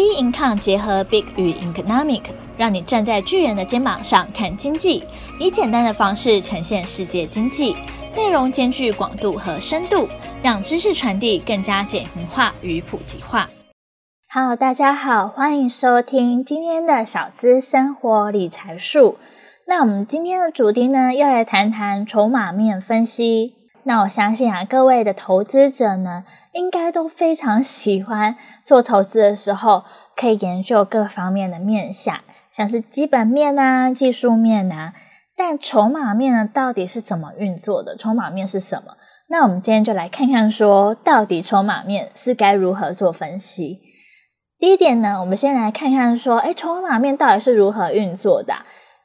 B Income 结合 Big 与 Economic，让你站在巨人的肩膀上看经济，以简单的方式呈现世界经济，内容兼具广度和深度，让知识传递更加简明化与普及化。Hello，大家好，欢迎收听今天的小资生活理财术。那我们今天的主题呢，要来谈谈筹码面分析。那我相信啊，各位的投资者呢，应该都非常喜欢做投资的时候，可以研究各方面的面相，像是基本面啊、技术面啊。但筹码面呢，到底是怎么运作的？筹码面是什么？那我们今天就来看看说，说到底筹码面是该如何做分析。第一点呢，我们先来看看说，诶，筹码面到底是如何运作的？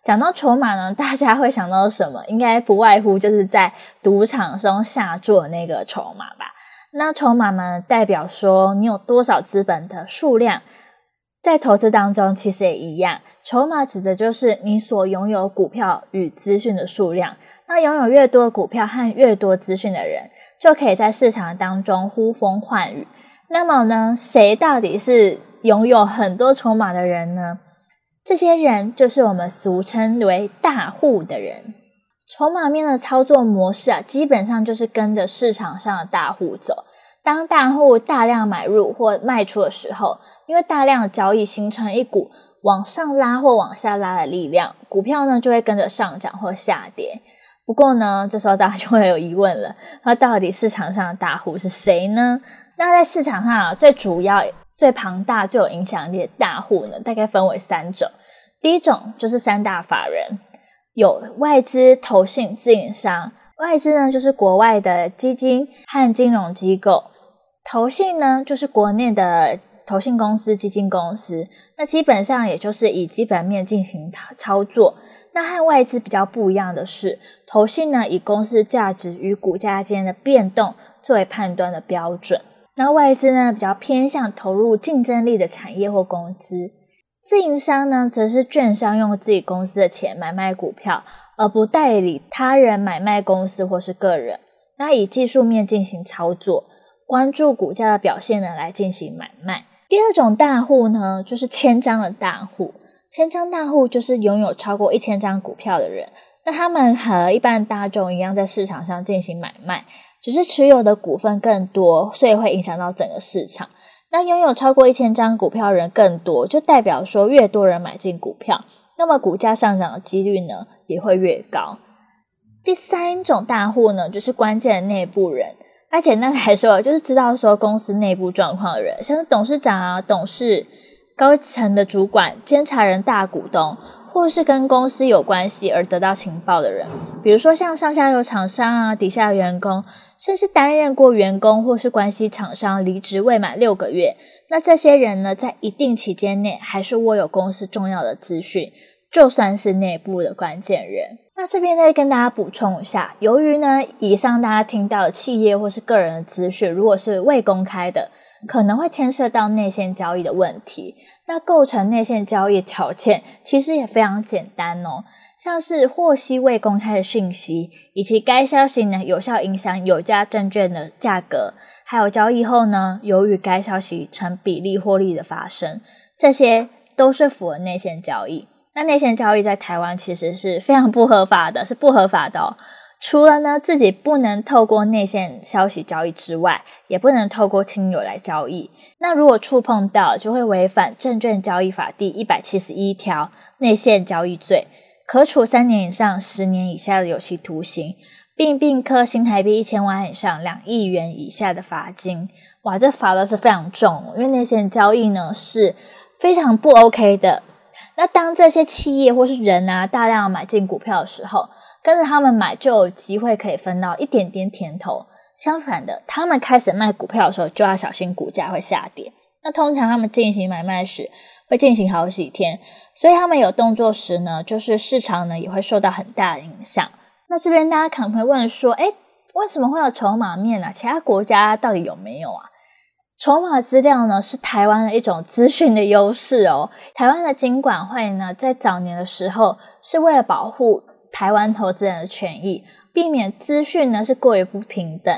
讲到筹码呢，大家会想到什么？应该不外乎就是在赌场中下注的那个筹码吧。那筹码呢，代表说你有多少资本的数量。在投资当中，其实也一样，筹码指的就是你所拥有股票与资讯的数量。那拥有越多股票和越多资讯的人，就可以在市场当中呼风唤雨。那么呢，谁到底是拥有很多筹码的人呢？这些人就是我们俗称为大户的人。筹码面的操作模式啊，基本上就是跟着市场上的大户走。当大户大量买入或卖出的时候，因为大量的交易形成一股往上拉或往下拉的力量，股票呢就会跟着上涨或下跌。不过呢，这时候大家就会有疑问了：那到底市场上的大户是谁呢？那在市场上啊，最主要。最庞大、最有影响力的大户呢，大概分为三种。第一种就是三大法人，有外资、投信、自营商。外资呢，就是国外的基金和金融机构；投信呢，就是国内的投信公司、基金公司。那基本上也就是以基本面进行操作。那和外资比较不一样的是，投信呢，以公司价值与股价间的变动作为判断的标准。那外资呢，比较偏向投入竞争力的产业或公司，自营商呢，则是券商用自己公司的钱买卖股票，而不代理他人买卖公司或是个人。那以技术面进行操作，关注股价的表现呢，来进行买卖。第二种大户呢，就是千张的大户。千张大户就是拥有超过一千张股票的人，那他们和一般大众一样，在市场上进行买卖。只是持有的股份更多，所以会影响到整个市场。那拥有超过一千张股票的人更多，就代表说越多人买进股票，那么股价上涨的几率呢也会越高。第三种大户呢，就是关键的内部人。那简单来说，就是知道说公司内部状况的人，像是董事长啊、董事、高层的主管、监察人、大股东。或是跟公司有关系而得到情报的人，比如说像上下游厂商啊、底下员工，甚至担任过员工或是关系厂商离职未满六个月，那这些人呢，在一定期间内还是握有公司重要的资讯，就算是内部的关键人。那这边再跟大家补充一下，由于呢，以上大家听到的企业或是个人的资讯，如果是未公开的，可能会牵涉到内线交易的问题。那构成内线交易条件其实也非常简单哦，像是获悉未公开的讯息，以及该消息呢有效影响有价证券的价格，还有交易后呢，由于该消息成比例获利的发生，这些都是符合内线交易。那内线交易在台湾其实是非常不合法的，是不合法的。除了呢，自己不能透过内线消息交易之外，也不能透过亲友来交易。那如果触碰到，就会违反证券交易法第一百七十一条内线交易罪，可处三年以上十年以下的有期徒刑，并并科新台币一千万以上两亿元以下的罚金。哇，这罚的是非常重，因为内线交易呢是非常不 OK 的。那当这些企业或是人啊大量买进股票的时候，跟着他们买，就有机会可以分到一点点甜头。相反的，他们开始卖股票的时候，就要小心股价会下跌。那通常他们进行买卖时，会进行好几天，所以他们有动作时呢，就是市场呢也会受到很大的影响。那这边大家可能会问说，诶，为什么会有筹码面啊？其他国家到底有没有啊？筹码资料呢，是台湾的一种资讯的优势哦。台湾的金管会呢，在早年的时候，是为了保护。台湾投资人的权益，避免资讯呢是过于不平等，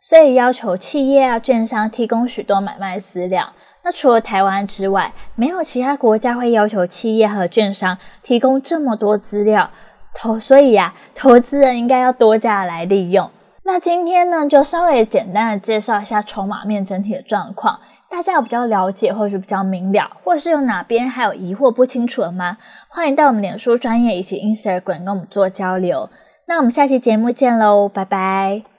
所以要求企业啊、券商提供许多买卖资料。那除了台湾之外，没有其他国家会要求企业和券商提供这么多资料，投所以呀、啊，投资人应该要多加来利用。那今天呢，就稍微简单的介绍一下筹码面整体的状况，大家有比较了解或者是比较明了，或者是有哪边还有疑惑不清楚的吗？欢迎到我们脸书专业以及 Instagram 跟我们做交流。那我们下期节目见喽，拜拜。